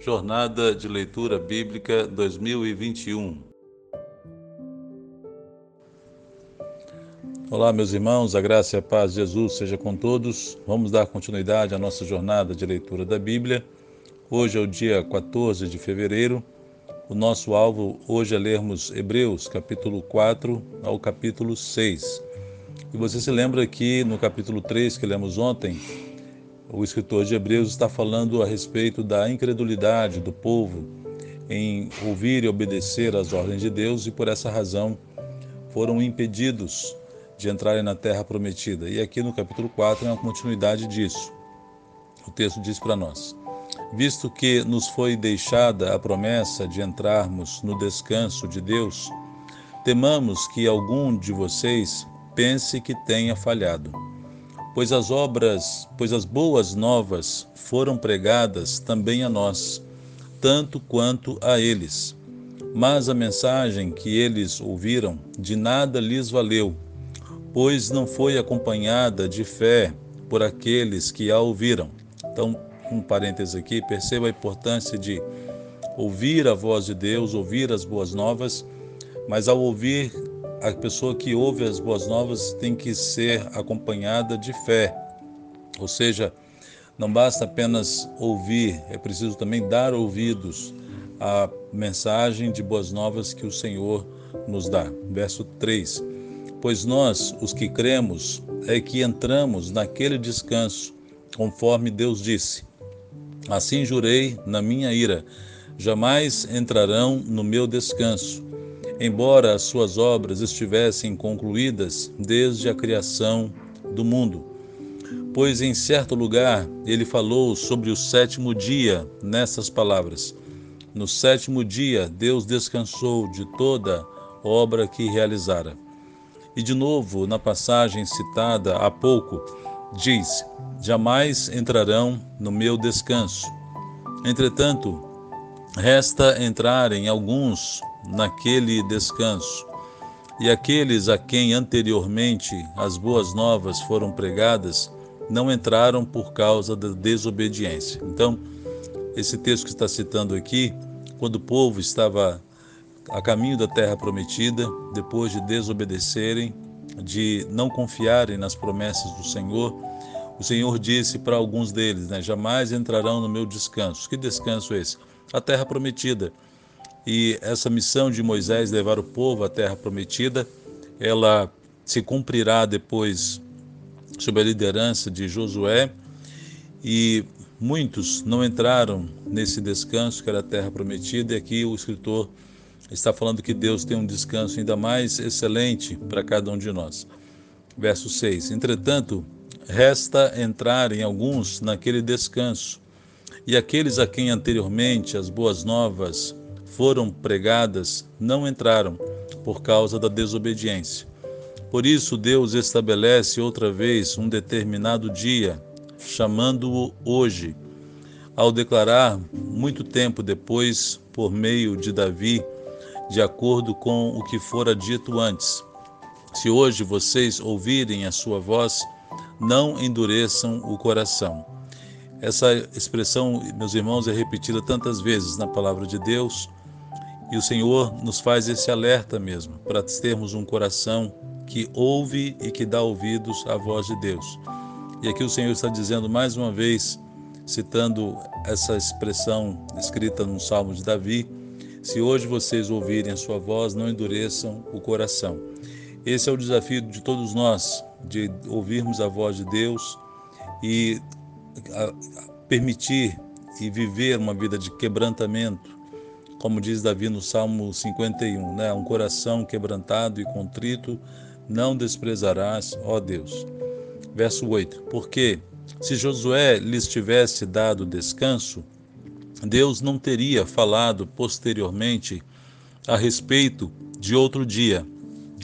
Jornada de Leitura Bíblica 2021. Olá, meus irmãos, a graça e a paz de Jesus seja com todos. Vamos dar continuidade à nossa jornada de leitura da Bíblia. Hoje é o dia 14 de fevereiro. O nosso alvo hoje é lermos Hebreus, capítulo 4 ao capítulo 6. E você se lembra que no capítulo 3 que lemos ontem, o escritor de Hebreus está falando a respeito da incredulidade do povo em ouvir e obedecer às ordens de Deus e por essa razão foram impedidos de entrarem na terra prometida. E aqui no capítulo 4 é uma continuidade disso. O texto diz para nós: Visto que nos foi deixada a promessa de entrarmos no descanso de Deus, temamos que algum de vocês pense que tenha falhado pois as obras, pois as boas novas foram pregadas também a nós, tanto quanto a eles. Mas a mensagem que eles ouviram de nada lhes valeu, pois não foi acompanhada de fé por aqueles que a ouviram. Então, um parêntese aqui, perceba a importância de ouvir a voz de Deus, ouvir as boas novas, mas ao ouvir a pessoa que ouve as boas novas tem que ser acompanhada de fé. Ou seja, não basta apenas ouvir, é preciso também dar ouvidos à mensagem de boas novas que o Senhor nos dá. Verso 3: Pois nós, os que cremos, é que entramos naquele descanso, conforme Deus disse. Assim jurei na minha ira: jamais entrarão no meu descanso embora as suas obras estivessem concluídas desde a criação do mundo. Pois em certo lugar ele falou sobre o sétimo dia nessas palavras: No sétimo dia Deus descansou de toda obra que realizara. E de novo, na passagem citada há pouco, diz: Jamais entrarão no meu descanso. Entretanto, resta entrarem alguns naquele descanso. E aqueles a quem anteriormente as boas novas foram pregadas não entraram por causa da desobediência. Então, esse texto que está citando aqui, quando o povo estava a caminho da terra prometida, depois de desobedecerem, de não confiarem nas promessas do Senhor, o Senhor disse para alguns deles, né, jamais entrarão no meu descanso. Que descanso é esse? A terra prometida. E essa missão de Moisés levar o povo à terra prometida, ela se cumprirá depois sob a liderança de Josué. E muitos não entraram nesse descanso que era a terra prometida. E aqui o escritor está falando que Deus tem um descanso ainda mais excelente para cada um de nós. Verso 6: Entretanto, resta entrar em alguns naquele descanso, e aqueles a quem anteriormente as boas novas foram pregadas não entraram por causa da desobediência. Por isso, Deus estabelece outra vez um determinado dia, chamando-o hoje, ao declarar, muito tempo depois, por meio de Davi, de acordo com o que fora dito antes: Se hoje vocês ouvirem a sua voz, não endureçam o coração. Essa expressão, meus irmãos, é repetida tantas vezes na palavra de Deus e o Senhor nos faz esse alerta mesmo, para termos um coração que ouve e que dá ouvidos à voz de Deus. E aqui o Senhor está dizendo mais uma vez, citando essa expressão escrita no Salmo de Davi: Se hoje vocês ouvirem a sua voz, não endureçam o coração. Esse é o desafio de todos nós, de ouvirmos a voz de Deus e permitir e viver uma vida de quebrantamento, como diz Davi no Salmo 51, né? Um coração quebrantado e contrito não desprezarás, ó Deus. Verso 8: Porque se Josué lhes tivesse dado descanso, Deus não teria falado posteriormente a respeito de outro dia.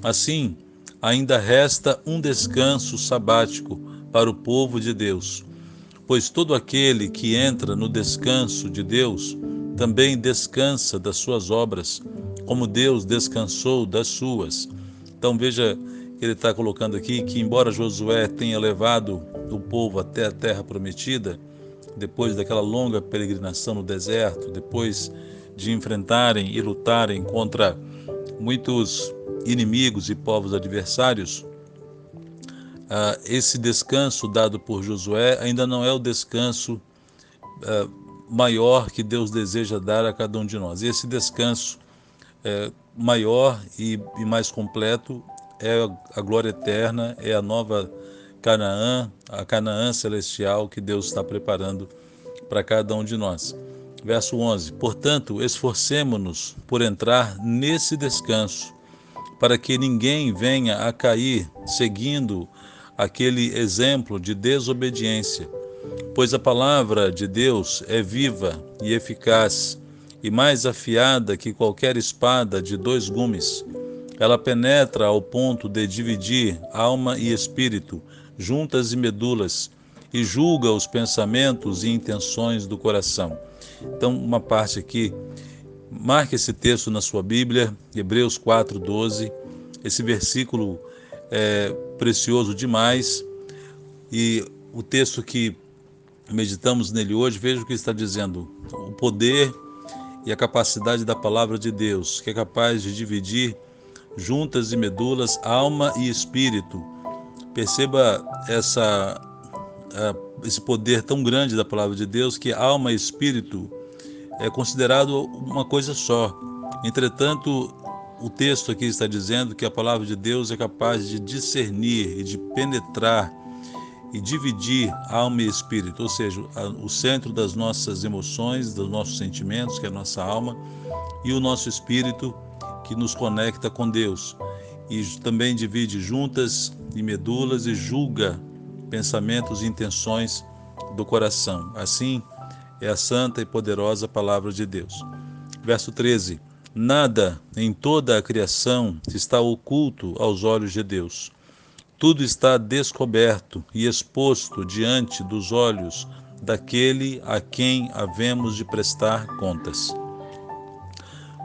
Assim, ainda resta um descanso sabático para o povo de Deus, pois todo aquele que entra no descanso de Deus também descansa das suas obras, como Deus descansou das suas. Então veja que ele está colocando aqui que, embora Josué tenha levado o povo até a terra prometida, depois daquela longa peregrinação no deserto, depois de enfrentarem e lutarem contra muitos inimigos e povos adversários, ah, esse descanso dado por Josué ainda não é o descanso ah, maior que Deus deseja dar a cada um de nós. Esse descanso é, maior e, e mais completo é a glória eterna, é a nova Canaã, a Canaã celestial que Deus está preparando para cada um de nós. Verso 11: Portanto, esforcemo-nos por entrar nesse descanso, para que ninguém venha a cair seguindo aquele exemplo de desobediência. Pois a palavra de Deus é viva e eficaz, e mais afiada que qualquer espada de dois gumes. Ela penetra ao ponto de dividir alma e espírito, juntas e medulas, e julga os pensamentos e intenções do coração. Então, uma parte aqui, marque esse texto na sua Bíblia, Hebreus 4:12. Esse versículo é precioso demais e o texto que meditamos nele hoje, veja o que está dizendo: o poder e a capacidade da palavra de Deus, que é capaz de dividir juntas e medulas, alma e espírito. Perceba essa esse poder tão grande da palavra de Deus que alma e espírito é considerado uma coisa só. Entretanto, o texto aqui está dizendo que a palavra de Deus é capaz de discernir e de penetrar e dividir alma e espírito, ou seja, o centro das nossas emoções, dos nossos sentimentos, que é a nossa alma, e o nosso espírito, que nos conecta com Deus. E também divide juntas e medulas e julga pensamentos e intenções do coração. Assim é a santa e poderosa palavra de Deus. Verso 13: Nada em toda a criação está oculto aos olhos de Deus. Tudo está descoberto e exposto diante dos olhos daquele a quem havemos de prestar contas.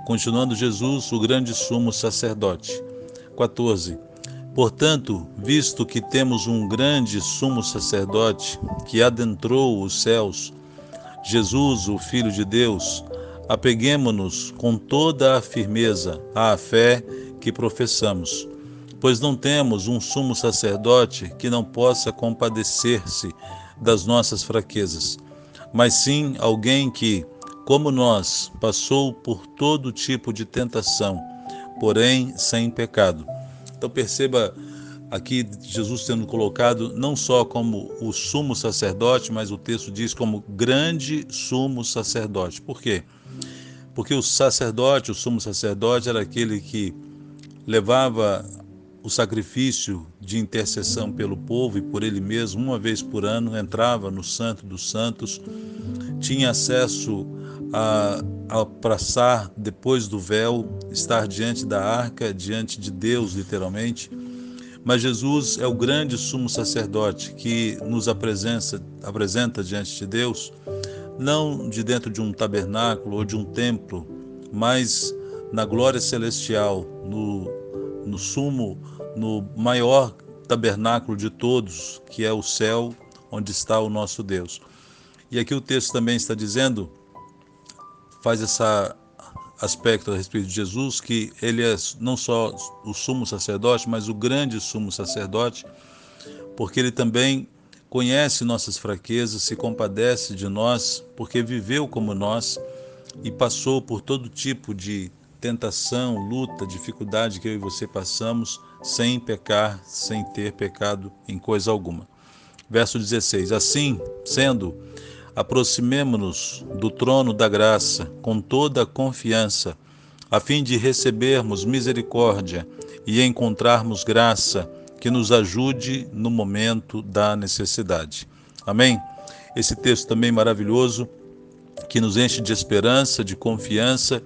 Continuando Jesus, o grande sumo sacerdote. 14. Portanto, visto que temos um grande sumo sacerdote que adentrou os céus, Jesus, o Filho de Deus, apeguemo-nos com toda a firmeza à fé que professamos, pois não temos um sumo sacerdote que não possa compadecer-se das nossas fraquezas, mas sim alguém que, como nós, passou por todo tipo de tentação, porém sem pecado. Então perceba aqui Jesus sendo colocado não só como o sumo sacerdote, mas o texto diz como grande sumo sacerdote. Por quê? Porque o sacerdote, o sumo sacerdote, era aquele que levava o sacrifício de intercessão pelo povo e por ele mesmo, uma vez por ano, entrava no Santo dos Santos, tinha acesso a, a passar depois do véu, estar diante da arca, diante de Deus, literalmente. Mas Jesus é o grande sumo sacerdote que nos apresenta, apresenta diante de Deus, não de dentro de um tabernáculo ou de um templo, mas na glória celestial, no, no sumo, no maior tabernáculo de todos, que é o céu, onde está o nosso Deus. E aqui o texto também está dizendo faz esse aspecto a respeito de Jesus, que ele é não só o sumo sacerdote, mas o grande sumo sacerdote, porque ele também conhece nossas fraquezas, se compadece de nós, porque viveu como nós e passou por todo tipo de tentação, luta, dificuldade que eu e você passamos sem pecar, sem ter pecado em coisa alguma. Verso 16: Assim, sendo aproximemo-nos do trono da graça com toda a confiança, a fim de recebermos misericórdia e encontrarmos graça que nos ajude no momento da necessidade. Amém? Esse texto também maravilhoso que nos enche de esperança, de confiança,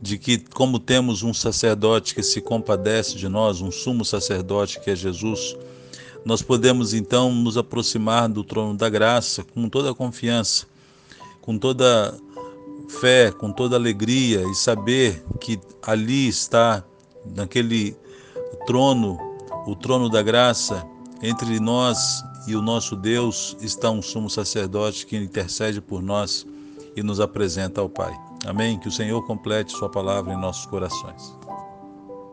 de que, como temos um sacerdote que se compadece de nós, um sumo sacerdote que é Jesus, nós podemos então nos aproximar do trono da graça com toda a confiança, com toda fé, com toda alegria e saber que ali está, naquele trono, o trono da graça, entre nós e o nosso Deus está um sumo sacerdote que intercede por nós e nos apresenta ao Pai. Amém? Que o Senhor complete Sua palavra em nossos corações.